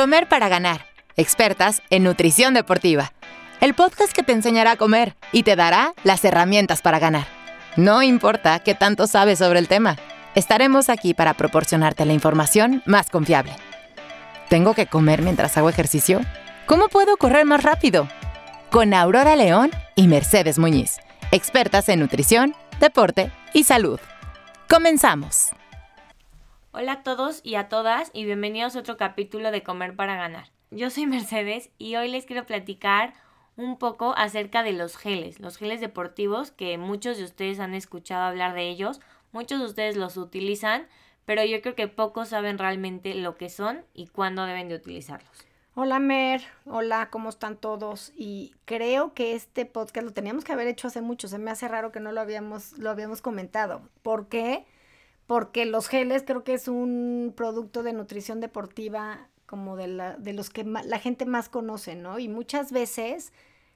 Comer para ganar. Expertas en nutrición deportiva. El podcast que te enseñará a comer y te dará las herramientas para ganar. No importa qué tanto sabes sobre el tema. Estaremos aquí para proporcionarte la información más confiable. ¿Tengo que comer mientras hago ejercicio? ¿Cómo puedo correr más rápido? Con Aurora León y Mercedes Muñiz, expertas en nutrición, deporte y salud. Comenzamos. Hola a todos y a todas y bienvenidos a otro capítulo de Comer para Ganar. Yo soy Mercedes y hoy les quiero platicar un poco acerca de los geles, los geles deportivos que muchos de ustedes han escuchado hablar de ellos, muchos de ustedes los utilizan, pero yo creo que pocos saben realmente lo que son y cuándo deben de utilizarlos. Hola Mer, hola, ¿cómo están todos? Y creo que este podcast lo teníamos que haber hecho hace mucho, se me hace raro que no lo habíamos, lo habíamos comentado. ¿Por qué? porque los geles creo que es un producto de nutrición deportiva como de, la, de los que la gente más conoce, ¿no? Y muchas veces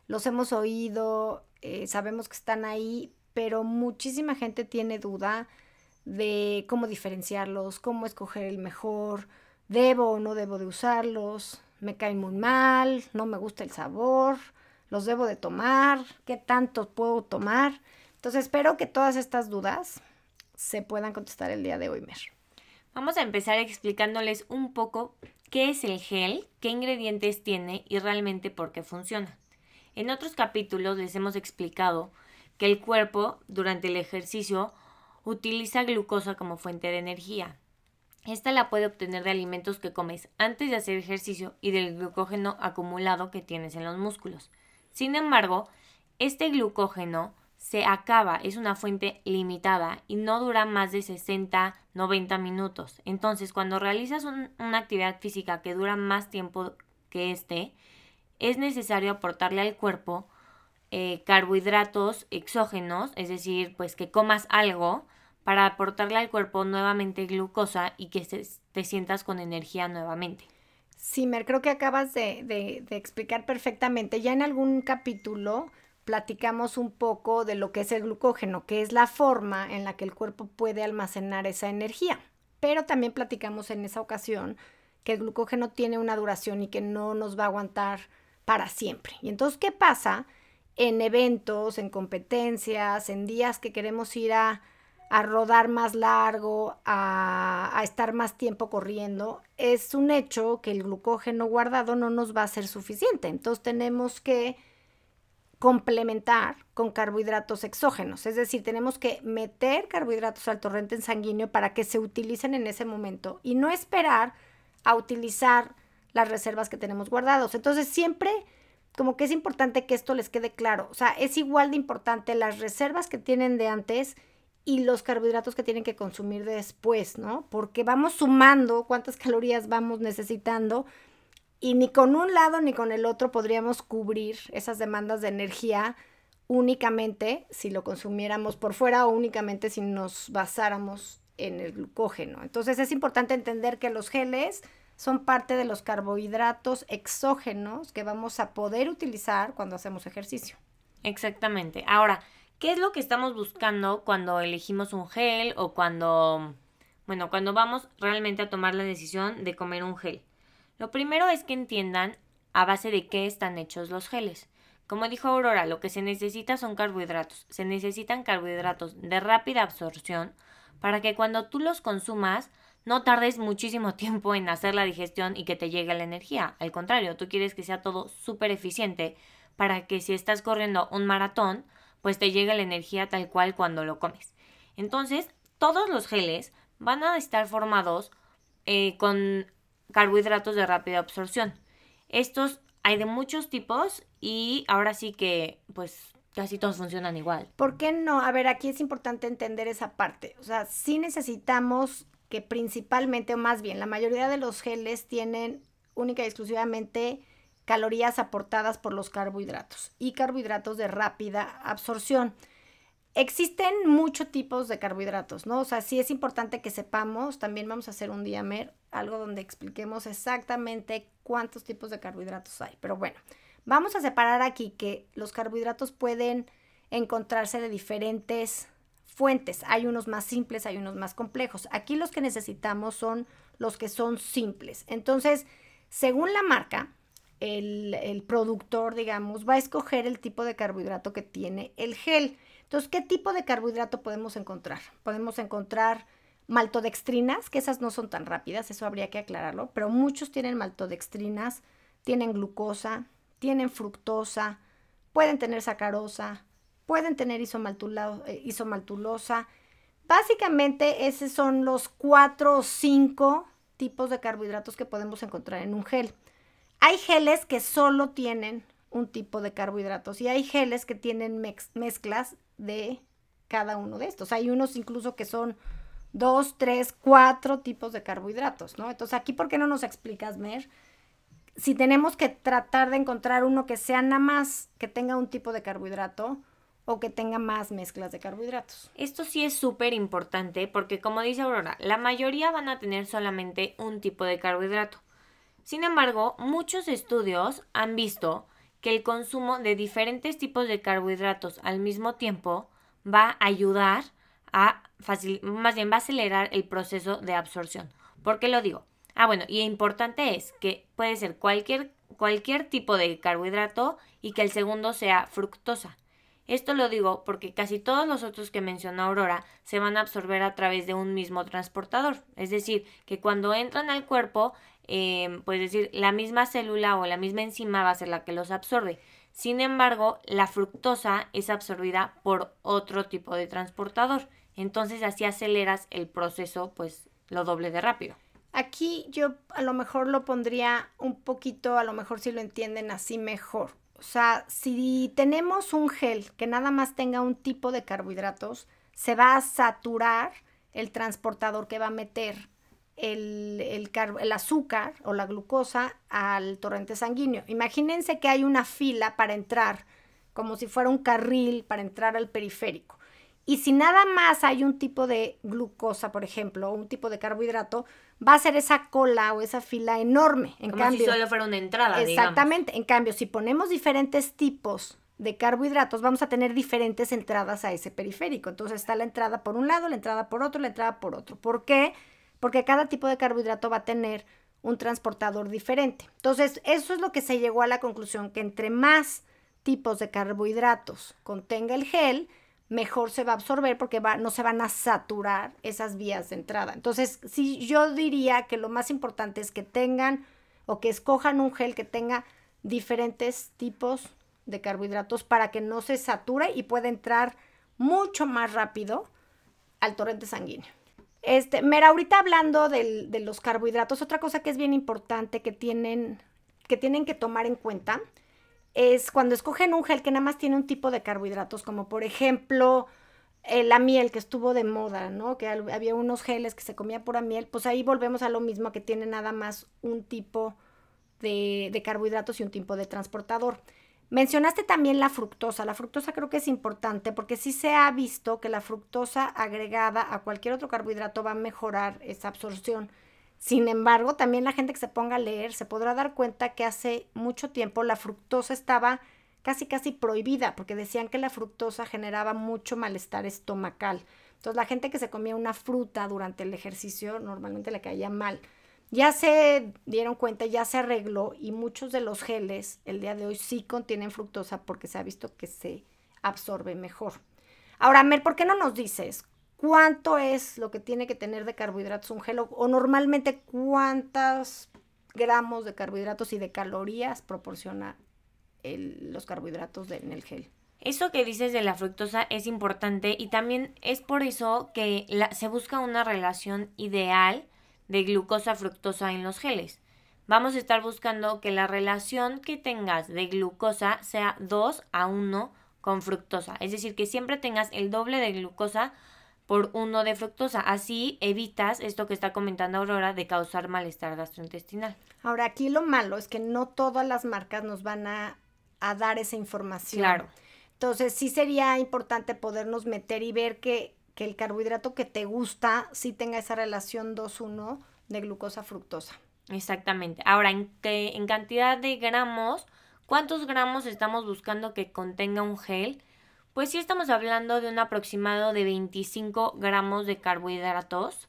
los hemos oído, eh, sabemos que están ahí, pero muchísima gente tiene duda de cómo diferenciarlos, cómo escoger el mejor, debo o no debo de usarlos, me caen muy mal, no me gusta el sabor, los debo de tomar, qué tanto puedo tomar. Entonces espero que todas estas dudas se puedan contestar el día de hoy, Mer. Vamos a empezar explicándoles un poco qué es el gel, qué ingredientes tiene y realmente por qué funciona. En otros capítulos les hemos explicado que el cuerpo durante el ejercicio utiliza glucosa como fuente de energía. Esta la puede obtener de alimentos que comes antes de hacer ejercicio y del glucógeno acumulado que tienes en los músculos. Sin embargo, este glucógeno se acaba, es una fuente limitada y no dura más de 60, 90 minutos. Entonces, cuando realizas una actividad física que dura más tiempo que este, es necesario aportarle al cuerpo eh, carbohidratos exógenos, es decir, pues que comas algo para aportarle al cuerpo nuevamente glucosa y que te sientas con energía nuevamente. Sí, Mer, creo que acabas de, de explicar perfectamente. Ya en algún capítulo platicamos un poco de lo que es el glucógeno, que es la forma en la que el cuerpo puede almacenar esa energía. Pero también platicamos en esa ocasión que el glucógeno tiene una duración y que no nos va a aguantar para siempre. Y entonces, ¿qué pasa en eventos, en competencias, en días que queremos ir a, rodar más largo, a, a, estar más tiempo corriendo? Es un hecho que el glucógeno guardado no nos va a ser suficiente. Entonces tenemos que complementar con carbohidratos exógenos, es decir, tenemos que meter carbohidratos al torrente sanguíneo para que se utilicen en ese momento y no esperar a utilizar las reservas que tenemos guardados. Entonces, siempre como que es importante que esto les quede claro, o sea, es igual de importante las reservas que tienen de antes y los carbohidratos que tienen que consumir después, ¿no? Porque vamos sumando cuántas calorías vamos necesitando y ni con un lado ni con el otro podríamos cubrir esas demandas de energía únicamente si lo consumiéramos por fuera o únicamente si nos basáramos en el glucógeno. Entonces es importante entender que los geles son parte de los carbohidratos exógenos que vamos a poder utilizar cuando hacemos ejercicio. Exactamente. Ahora, ¿qué es lo que estamos buscando cuando elegimos un gel o cuando, bueno, cuando vamos realmente a tomar la decisión de comer un gel? Lo primero es que entiendan a base de qué están hechos los geles. Como dijo Aurora, lo que se necesita son carbohidratos. Se necesitan carbohidratos de rápida absorción para que cuando tú los consumas no tardes muchísimo tiempo en hacer la digestión y que te llegue la energía. Al contrario, tú quieres que sea todo súper eficiente para que si estás corriendo un maratón, pues te llegue la energía tal cual cuando lo comes. Entonces, todos los geles van a estar formados eh, con carbohidratos de rápida absorción. Estos hay de muchos tipos y ahora sí que pues casi todos funcionan igual. ¿Por qué no? A ver, aquí es importante entender esa parte. O sea, sí necesitamos que principalmente, o más bien, la mayoría de los geles tienen única y exclusivamente calorías aportadas por los carbohidratos y carbohidratos de rápida absorción. Existen muchos tipos de carbohidratos, ¿no? O sea, sí es importante que sepamos, también vamos a hacer un día, Mer, algo donde expliquemos exactamente cuántos tipos de carbohidratos hay. Pero bueno, vamos a separar aquí que los carbohidratos pueden encontrarse de diferentes fuentes. Hay unos más simples, hay unos más complejos. Aquí los que necesitamos son los que son simples. Entonces, Según la marca, el, el, productor, digamos, va a escoger el tipo de carbohidrato que tiene el gel. Entonces, ¿qué tipo de carbohidrato podemos encontrar? Podemos encontrar maltodextrinas, que esas no son tan rápidas, eso habría que aclararlo, pero muchos tienen maltodextrinas, tienen glucosa, tienen fructosa, pueden tener sacarosa, pueden tener eh, isomaltulosa. Básicamente, esos son los cuatro o cinco tipos de carbohidratos que podemos encontrar en un gel. Hay geles que solo tienen un tipo de carbohidratos y hay geles que tienen mezclas de cada uno de estos. Hay unos incluso que son dos, tres, cuatro tipos de carbohidratos, ¿no? Entonces, aquí, ¿por qué no nos explicas, Mer? Si tenemos que tratar de encontrar uno que sea nada más que tenga un tipo de carbohidrato o que tenga más mezclas de carbohidratos. Esto sí es súper importante porque, como dice Aurora, la mayoría van a tener solamente un tipo de carbohidrato. Sin embargo, muchos estudios han visto que el consumo de diferentes tipos de carbohidratos al mismo tiempo va a ayudar a más bien va a acelerar el proceso de absorción. ¿Por qué lo digo? Ah, bueno, y importante es que puede ser cualquier, cualquier tipo de carbohidrato y que el segundo sea fructosa. Esto lo digo porque casi todos los otros que mencionó Aurora se van a absorber a través de un mismo transportador. Es decir, que cuando entran al cuerpo, eh, decir, la misma célula o la misma enzima va a ser la que los absorbe. Sin embargo, la fructosa es absorbida por otro tipo de transportador. Entonces así aceleras el proceso pues lo doble de rápido. Aquí yo a lo mejor lo pondría un poquito, a lo mejor si lo entienden así mejor. O sea, si tenemos un gel que nada más tenga un tipo de carbohidratos, se va a saturar el transportador que va a meter el, el, el, azúcar o la glucosa al torrente sanguíneo. Imagínense que hay una fila para entrar, como si fuera un carril para entrar al periférico. Y si nada más hay un tipo de glucosa, por ejemplo, o un tipo de carbohidrato, va a ser esa cola o esa fila enorme. En Como cambio, si solo fuera una entrada. Exactamente. En cambio, si ponemos diferentes tipos de carbohidratos, vamos a tener diferentes entradas a ese periférico. Entonces está la entrada por un lado, la entrada por otro, la entrada por otro. ¿Por qué? Porque cada tipo de carbohidrato va a tener un transportador diferente. Entonces, eso es lo que se llegó a la conclusión, que entre más tipos de carbohidratos contenga el gel, mejor se va a absorber porque va, no se van a saturar esas vías de entrada. Entonces, sí, yo diría que lo más importante es que tengan o que escojan un gel que tenga diferentes tipos de carbohidratos para que no se sature y pueda entrar mucho más rápido al torrente sanguíneo. Este, mira, ahorita hablando de los carbohidratos, otra cosa que es bien importante que tienen que, tienen que tomar en cuenta es cuando escogen un gel que nada más tiene un tipo de carbohidratos, como por ejemplo eh, la miel que estuvo de moda, ¿no? Que había unos geles que se comía pura miel, pues ahí volvemos a lo mismo que tiene nada más un tipo de, de carbohidratos y un tipo de transportador. Mencionaste también la fructosa. La fructosa creo que es importante porque sí se ha visto que la fructosa agregada a cualquier otro carbohidrato va a mejorar esa absorción. Sin embargo, también la gente que se ponga a leer se podrá dar cuenta que hace mucho tiempo la fructosa estaba casi casi prohibida porque decían que la fructosa generaba mucho malestar estomacal. Entonces la gente que se comía una fruta durante el ejercicio normalmente le caía mal. Ya se dieron cuenta, ya se arregló y muchos de los geles el día de hoy sí contienen fructosa porque se ha visto que se absorbe mejor. Ahora, Mer, ¿por qué no nos dices cuánto es lo que tiene que tener de carbohidratos un gel o, normalmente cuántos gramos de carbohidratos y de calorías proporciona los carbohidratos en el gel. Eso que dices de la fructosa es importante y también es por eso que se busca una relación ideal de glucosa-fructosa en los geles. Vamos a estar buscando que la relación que tengas de glucosa sea 2 a 1 con fructosa. Es decir, que siempre tengas el doble de glucosa por uno de fructosa. Así evitas esto que está comentando Aurora de causar malestar gastrointestinal. Ahora, aquí lo malo es que no todas las marcas nos van a, dar esa información. Claro. Entonces, sí sería importante podernos meter y ver que, que el carbohidrato que te gusta sí tenga esa relación 2-1 de glucosa-fructosa. Exactamente. Ahora, en, en cantidad de gramos, ¿cuántos gramos estamos buscando que contenga un gel? Pues sí estamos hablando de un aproximado de 25 gramos de carbohidratos.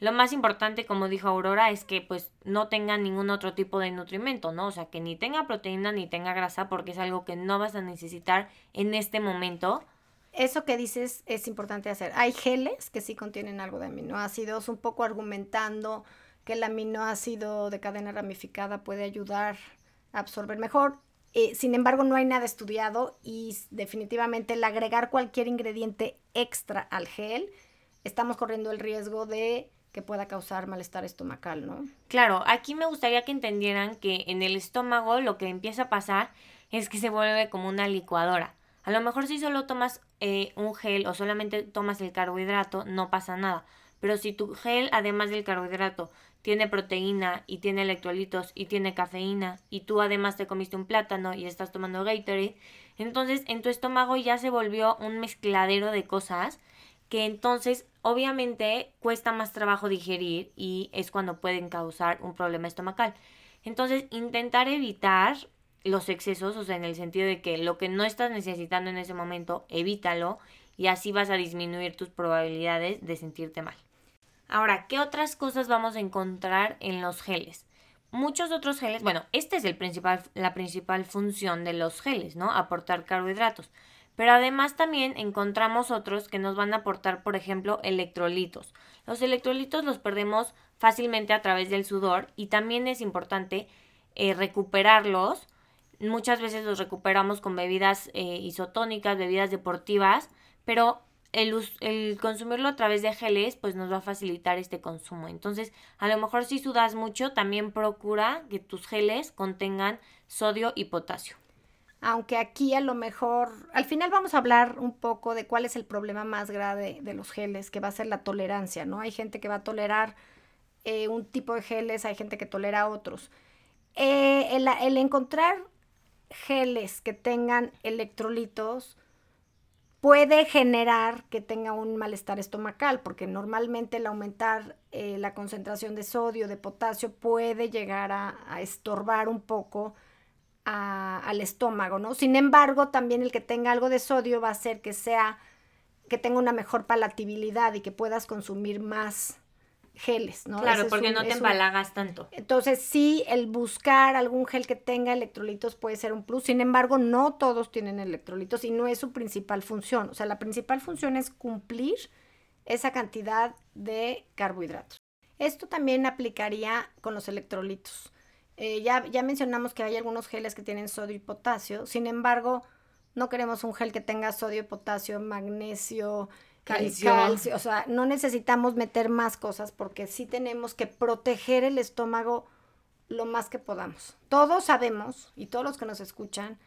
Lo más importante, como dijo Aurora, es que pues no tenga ningún otro tipo de nutrimento, ¿no? O sea, que ni tenga proteína ni tenga grasa porque es algo que no vas a necesitar en este momento. Eso que dices es importante hacer. Hay geles que sí contienen algo de aminoácidos, un poco argumentando que el aminoácido de cadena ramificada puede ayudar a absorber mejor. Eh, sin embargo, no hay nada estudiado y definitivamente el agregar cualquier ingrediente extra al gel, estamos corriendo el riesgo de que pueda causar malestar estomacal, ¿no? Claro, aquí me gustaría que entendieran que en el estómago lo que empieza a pasar es que se vuelve como una licuadora. A lo mejor si solo tomas eh, un gel o solamente tomas el carbohidrato, no pasa nada. Pero si tu gel, además del carbohidrato, tiene proteína y tiene electrolitos y tiene cafeína y tú además te comiste un plátano y estás tomando Gatorade, entonces en tu estómago ya se volvió un mezcladero de cosas que entonces obviamente cuesta más trabajo digerir y es cuando pueden causar un problema estomacal. Entonces, intentar evitar los excesos, o sea, en el sentido de que lo que no estás necesitando en ese momento, evítalo y así vas a disminuir tus probabilidades de sentirte mal. Ahora, ¿qué otras cosas vamos a encontrar en los geles? Muchos otros geles, bueno, esta es la principal función de los geles, ¿no? Aportar carbohidratos. Pero además también encontramos otros que nos van a aportar, por ejemplo, electrolitos. Los electrolitos los perdemos fácilmente a través del sudor y también es importante eh, recuperarlos. Muchas veces los recuperamos con bebidas eh, isotónicas, bebidas deportivas, pero el, el, consumirlo a través de geles pues nos va a facilitar este consumo. Entonces, a lo mejor si sudas mucho, también procura que tus geles contengan sodio y potasio aunque aquí a lo mejor, al final vamos a hablar un poco de cuál es el problema más grave de los geles, que va a ser la tolerancia, ¿no? Hay gente que va a tolerar eh, un tipo de geles, hay gente que tolera otros. Eh, el, encontrar geles que tengan electrolitos puede generar que tenga un malestar estomacal, porque normalmente el aumentar eh, la concentración de sodio, de potasio, puede llegar a estorbar un poco al estómago, ¿no? Sin embargo, también el que tenga algo de sodio va a hacer que sea, que tenga una mejor palatabilidad y que puedas consumir más geles, ¿no? Claro, porque no te empalagas tanto. Entonces, sí, el buscar algún gel que tenga electrolitos puede ser un plus. Sin embargo, no todos tienen electrolitos y no es su principal función. O sea, la principal función es cumplir esa cantidad de carbohidratos. Esto también aplicaría con los electrolitos. Eh, ya, ya mencionamos que hay algunos geles que tienen sodio y potasio, sin embargo, no queremos un gel que tenga sodio, potasio, magnesio, calcio. O sea, no necesitamos meter más cosas porque sí tenemos que proteger el estómago lo más que podamos. Todos sabemos, y todos los que nos escuchan,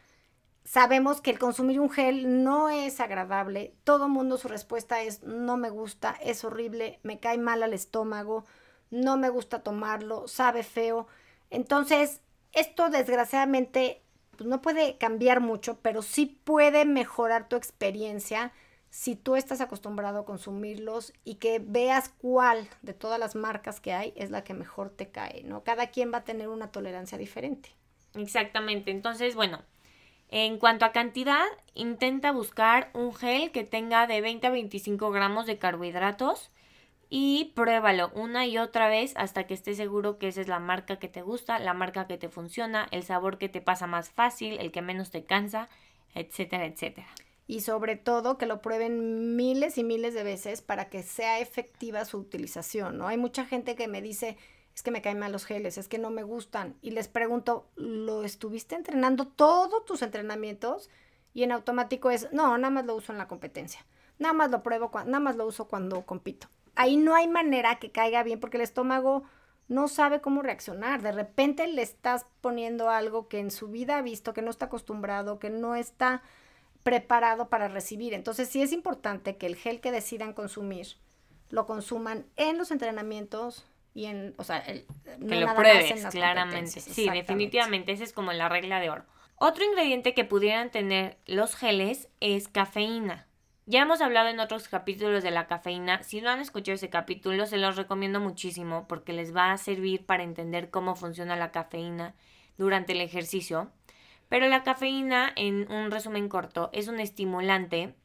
sabemos que el consumir un gel no es agradable. Todo mundo su respuesta es no me gusta, es horrible, me cae mal al estómago, no me gusta tomarlo, sabe feo. Entonces, esto desgraciadamente pues, no puede cambiar mucho, pero sí puede mejorar tu experiencia si tú estás acostumbrado a consumirlos y que veas cuál de todas las marcas que hay es la que mejor te cae, ¿no? Cada quien va a tener una tolerancia diferente. Exactamente. Entonces, bueno, en cuanto a cantidad, intenta buscar un gel que tenga de 20 a 25 gramos de carbohidratos y pruébalo una y otra vez hasta que estés seguro que esa es la marca que te gusta, la marca que te funciona, el sabor que te pasa más fácil, el que menos te cansa, etcétera, etcétera. Y sobre todo que lo prueben miles y miles de veces para que sea efectiva su utilización, ¿no? Hay mucha gente que me dice, es que me caen mal los geles, es que no me gustan. Y les pregunto, ¿lo estuviste entrenando todos tus entrenamientos? Y en automático es, no, nada más lo uso en la competencia. Nada más lo pruebo, nada más lo uso cuando compito ahí no hay manera que caiga bien porque el estómago no sabe cómo reaccionar. De repente le estás poniendo algo que en su vida ha visto, que no está acostumbrado, que no está preparado para recibir. Entonces sí es importante que el gel que decidan consumir lo consuman en los entrenamientos y en, o sea, el, que lo pruebes claramente. Sí, definitivamente, esa es como la regla de oro. Otro ingrediente que pudieran tener los geles es cafeína. Ya hemos hablado en otros capítulos de la cafeína. Si no han escuchado ese capítulo, se los recomiendo muchísimo porque les va a servir para entender cómo funciona la cafeína durante el ejercicio. Pero la cafeína, en un resumen corto, es un estimulante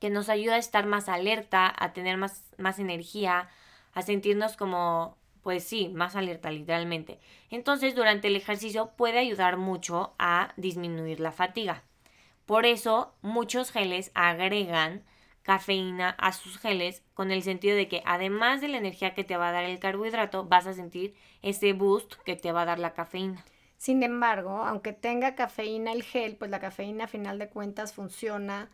que nos ayuda a estar más alerta, a tener más, más energía, a sentirnos como, pues sí, más alerta literalmente. Entonces, durante el ejercicio puede ayudar mucho a disminuir la fatiga. Por eso, muchos geles agregan cafeína a sus geles con el sentido de que además de la energía que te va a dar el carbohidrato, vas a sentir ese boost que te va a dar la cafeína. Sin embargo, aunque tenga cafeína el gel, pues la cafeína a final de cuentas funciona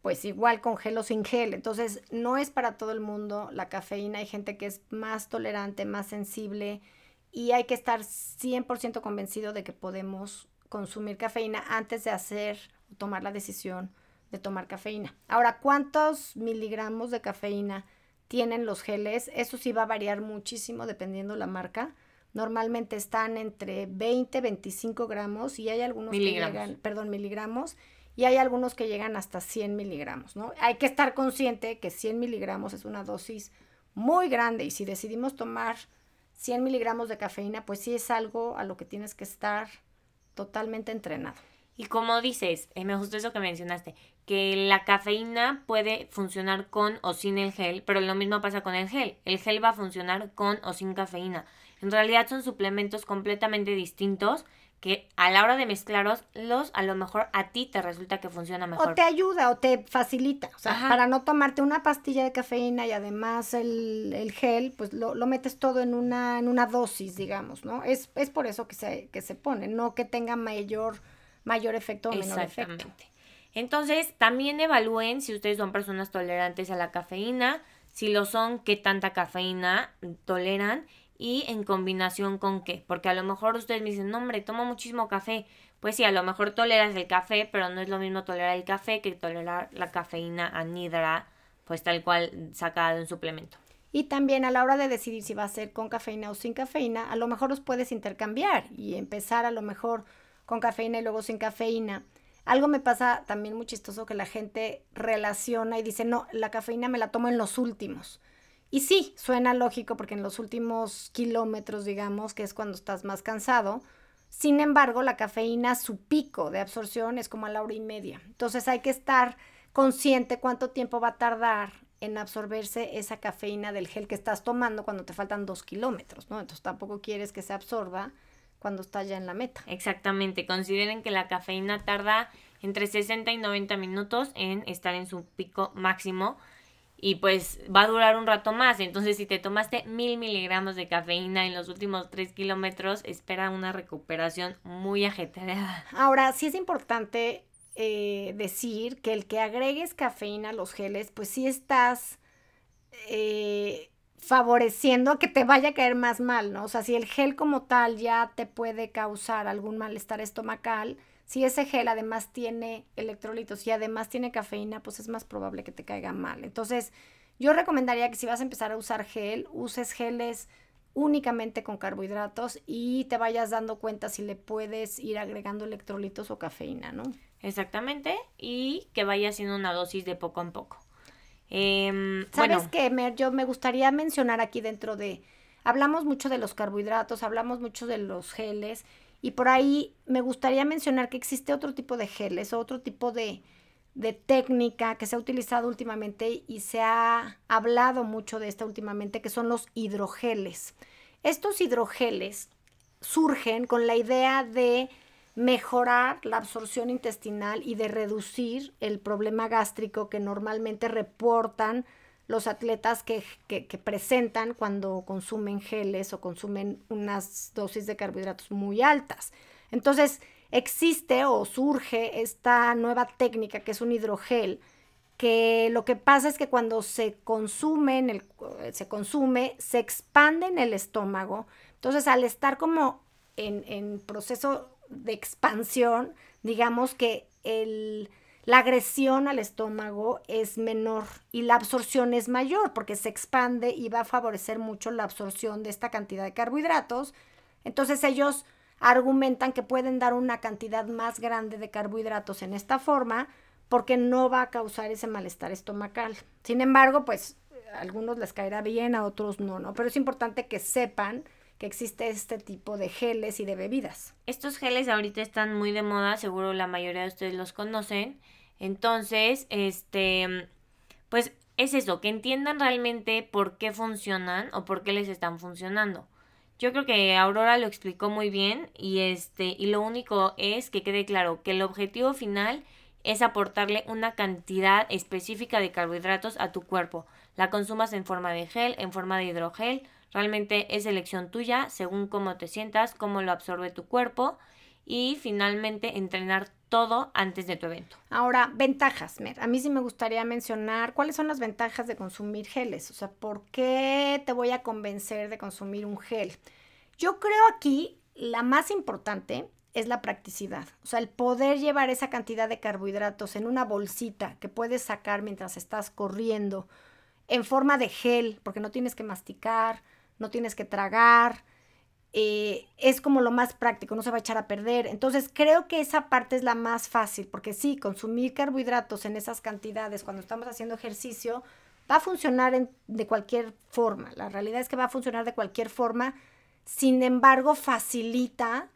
pues igual con gel o sin gel. Entonces, no es para todo el mundo la cafeína. Hay gente que es más tolerante, más sensible y hay que estar 100% convencido de que podemos consumir cafeína antes de hacer o tomar la decisión de tomar cafeína. Ahora, ¿cuántos miligramos de cafeína tienen los geles? Eso sí va a variar muchísimo dependiendo la marca. Normalmente están entre 20, 25 gramos y hay algunos que llegan, perdón, miligramos y hay algunos que llegan hasta 100 miligramos, ¿no? Hay que estar consciente que 100 miligramos es una dosis muy grande y si decidimos tomar 100 miligramos de cafeína, pues sí es algo a lo que tienes que estar totalmente entrenado. Y como dices, eh, me gustó eso que mencionaste, que la cafeína puede funcionar con o sin el gel, pero lo mismo pasa con el gel. El gel va a funcionar con o sin cafeína. En realidad son suplementos completamente distintos que a la hora de mezclarlos, los, a lo mejor a ti te resulta que funciona mejor. O te ayuda o te facilita. O sea, para no tomarte una pastilla de cafeína y además el, el gel, pues lo, lo, metes todo en una, en una dosis, digamos, ¿no? Es, es por eso que se, que se pone, no que tenga mayor, mayor efecto o menor efecto. Entonces, también evalúen si ustedes son personas tolerantes a la cafeína, si lo son, qué tanta cafeína toleran y en combinación con qué. Porque a lo mejor ustedes me dicen, no, hombre, tomo muchísimo café. Pues sí, a lo mejor toleras el café, pero no es lo mismo tolerar el café que tolerar la cafeína anhidra, pues tal cual sacada de un suplemento. Y también a la hora de decidir si va a ser con cafeína o sin cafeína, a lo mejor los puedes intercambiar y empezar a lo mejor con cafeína y luego sin cafeína. Algo me pasa también muy chistoso que la gente relaciona y dice, no, la cafeína me la tomo en los últimos. Y sí, suena lógico porque en los últimos kilómetros, digamos, que es cuando estás más cansado, sin embargo, la cafeína, su pico de absorción es como a la hora y media. Entonces hay que estar consciente cuánto tiempo va a tardar en absorberse esa cafeína del gel que estás tomando cuando te faltan dos kilómetros, ¿no? Entonces tampoco quieres que se absorba cuando está ya en la meta. Exactamente. Consideren que la cafeína tarda entre 60 y 90 minutos en estar en su pico máximo y pues va a durar un rato más. Entonces, si te tomaste mil miligramos de cafeína en los últimos tres kilómetros, espera una recuperación muy ajetreada. Ahora, sí es importante eh, decir que el que agregues cafeína a los geles, pues sí estás eh, favoreciendo que te vaya a caer más mal, ¿no? O sea, si el gel como tal ya te puede causar algún malestar estomacal, si ese gel además tiene electrolitos y además tiene cafeína, pues es más probable que te caiga mal. Entonces, yo recomendaría que si vas a empezar a usar gel, uses geles únicamente con carbohidratos y te vayas dando cuenta si le puedes ir agregando electrolitos o cafeína, ¿no? Exactamente, y que vaya haciendo una dosis de poco en poco. Em, ¿Sabes qué, Mer? Yo me gustaría mencionar aquí dentro de... Hablamos mucho de los carbohidratos, hablamos mucho de los geles y por ahí me gustaría mencionar que existe otro tipo de geles, otro tipo de, de técnica que se ha utilizado últimamente y se ha hablado mucho de esta últimamente, que son los hidrogeles. Estos hidrogeles surgen con la idea de mejorar la absorción intestinal y de reducir el problema gástrico que normalmente reportan los atletas que, presentan cuando consumen geles o consumen unas dosis de carbohidratos muy altas. Entonces, existe o surge esta nueva técnica que es un hidrogel, que lo que pasa es que cuando se consume, en el, se consume, se expande en el estómago. Entonces, al estar como en, en proceso de expansión, digamos que el, la agresión al estómago es menor y la absorción es mayor porque se expande y va a favorecer mucho la absorción de esta cantidad de carbohidratos. Entonces ellos argumentan que pueden dar una cantidad más grande de carbohidratos en esta forma porque no va a causar ese malestar estomacal. Sin embargo, pues a algunos les caerá bien, a otros no, ¿no? Pero es importante que sepan que existe este tipo de geles y de bebidas. Estos geles ahorita están muy de moda, seguro la mayoría de ustedes los conocen. Entonces, este, pues es eso, que entiendan realmente por qué funcionan o por qué les están funcionando. Yo creo que Aurora lo explicó muy bien y este y lo único es que quede claro que el objetivo final es aportarle una cantidad específica de carbohidratos a tu cuerpo. La consumas en forma de gel, en forma de hidrogel, realmente es elección tuya según cómo te sientas, cómo lo absorbe tu cuerpo y finalmente entrenar todo antes de tu evento. Ahora, ventajas, Mer. A mí sí me gustaría mencionar cuáles son las ventajas de consumir geles. O sea, ¿por qué te voy a convencer de consumir un gel? Yo creo aquí la más importante es la practicidad. O sea, el poder llevar esa cantidad de carbohidratos en una bolsita que puedes sacar mientras estás corriendo en forma de gel, porque no tienes que masticar, no tienes que tragar, eh, es como lo más práctico, no se va a echar a perder. Entonces creo que esa parte es la más fácil, porque sí, consumir carbohidratos en esas cantidades cuando estamos haciendo ejercicio va a funcionar de cualquier forma. La realidad es que va a funcionar de cualquier forma, sin embargo facilita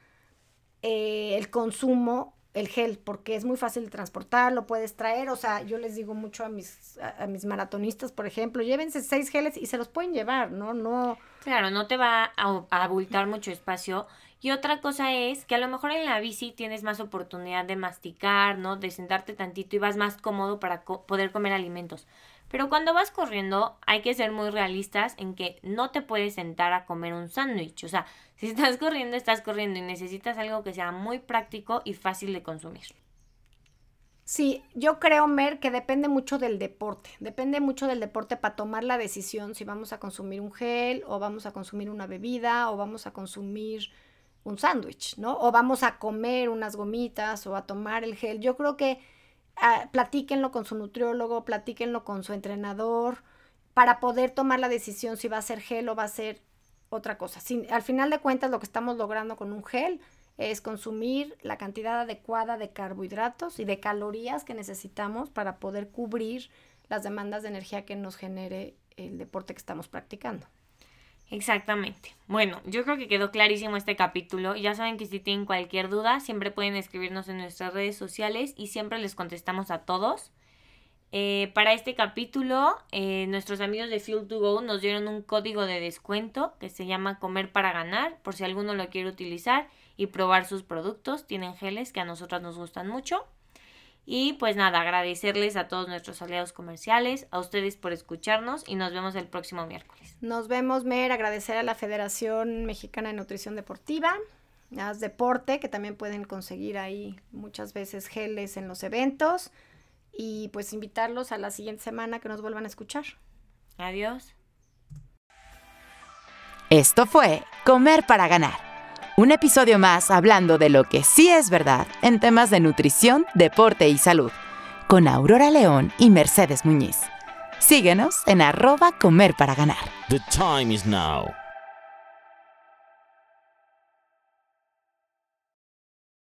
eh, el consumo el gel, porque es muy fácil de transportar, lo puedes traer, o sea, yo les digo mucho a mis, a, mis maratonistas, por ejemplo, llévense seis geles y se los pueden llevar, ¿no? No. Claro, no te va a, abultar mucho espacio. Y otra cosa es que a lo mejor en la bici tienes más oportunidad de masticar, ¿no? De sentarte tantito y vas más cómodo para poder comer alimentos. Pero cuando vas corriendo hay que ser muy realistas en que no te puedes sentar a comer un sándwich. O sea, si estás corriendo, estás corriendo y necesitas algo que sea muy práctico y fácil de consumir. Sí, yo creo, Mer, que depende mucho del deporte. Depende mucho del deporte para tomar la decisión si vamos a consumir un gel o vamos a consumir una bebida o vamos a consumir un sándwich, ¿no? O vamos a comer unas gomitas o a tomar el gel. Yo creo que Ah, platíquenlo con su nutriólogo, platíquenlo con su entrenador, para poder tomar la decisión si va a ser gel o va a ser otra cosa. al final de cuentas, lo que estamos logrando con un gel es consumir la cantidad adecuada de carbohidratos y de calorías que necesitamos para poder cubrir las demandas de energía que nos genere el deporte que estamos practicando. Exactamente. Bueno, yo creo que quedó clarísimo este capítulo. Ya saben que si tienen cualquier duda, siempre pueden escribirnos en nuestras redes sociales y siempre les contestamos a todos. Eh, para este capítulo, eh, nuestros amigos de Fuel to Go nos dieron un código de descuento que se llama Comer para Ganar, por si alguno lo quiere utilizar y probar sus productos. Tienen geles que a nosotras nos gustan mucho. Y pues nada, agradecerles a todos nuestros aliados comerciales, a ustedes por escucharnos y nos vemos el próximo miércoles. Nos vemos, Mer, agradecer a la Federación Mexicana de Nutrición Deportiva, a Deporte, que también pueden conseguir ahí muchas veces geles en los eventos y pues invitarlos a la siguiente semana que nos vuelvan a escuchar. Adiós. Esto fue Comer para Ganar un episodio más hablando de lo que sí es verdad en temas de nutrición, deporte y salud, con Aurora León y Mercedes Muñiz. Síguenos en arroba comer para ganar. The time is now.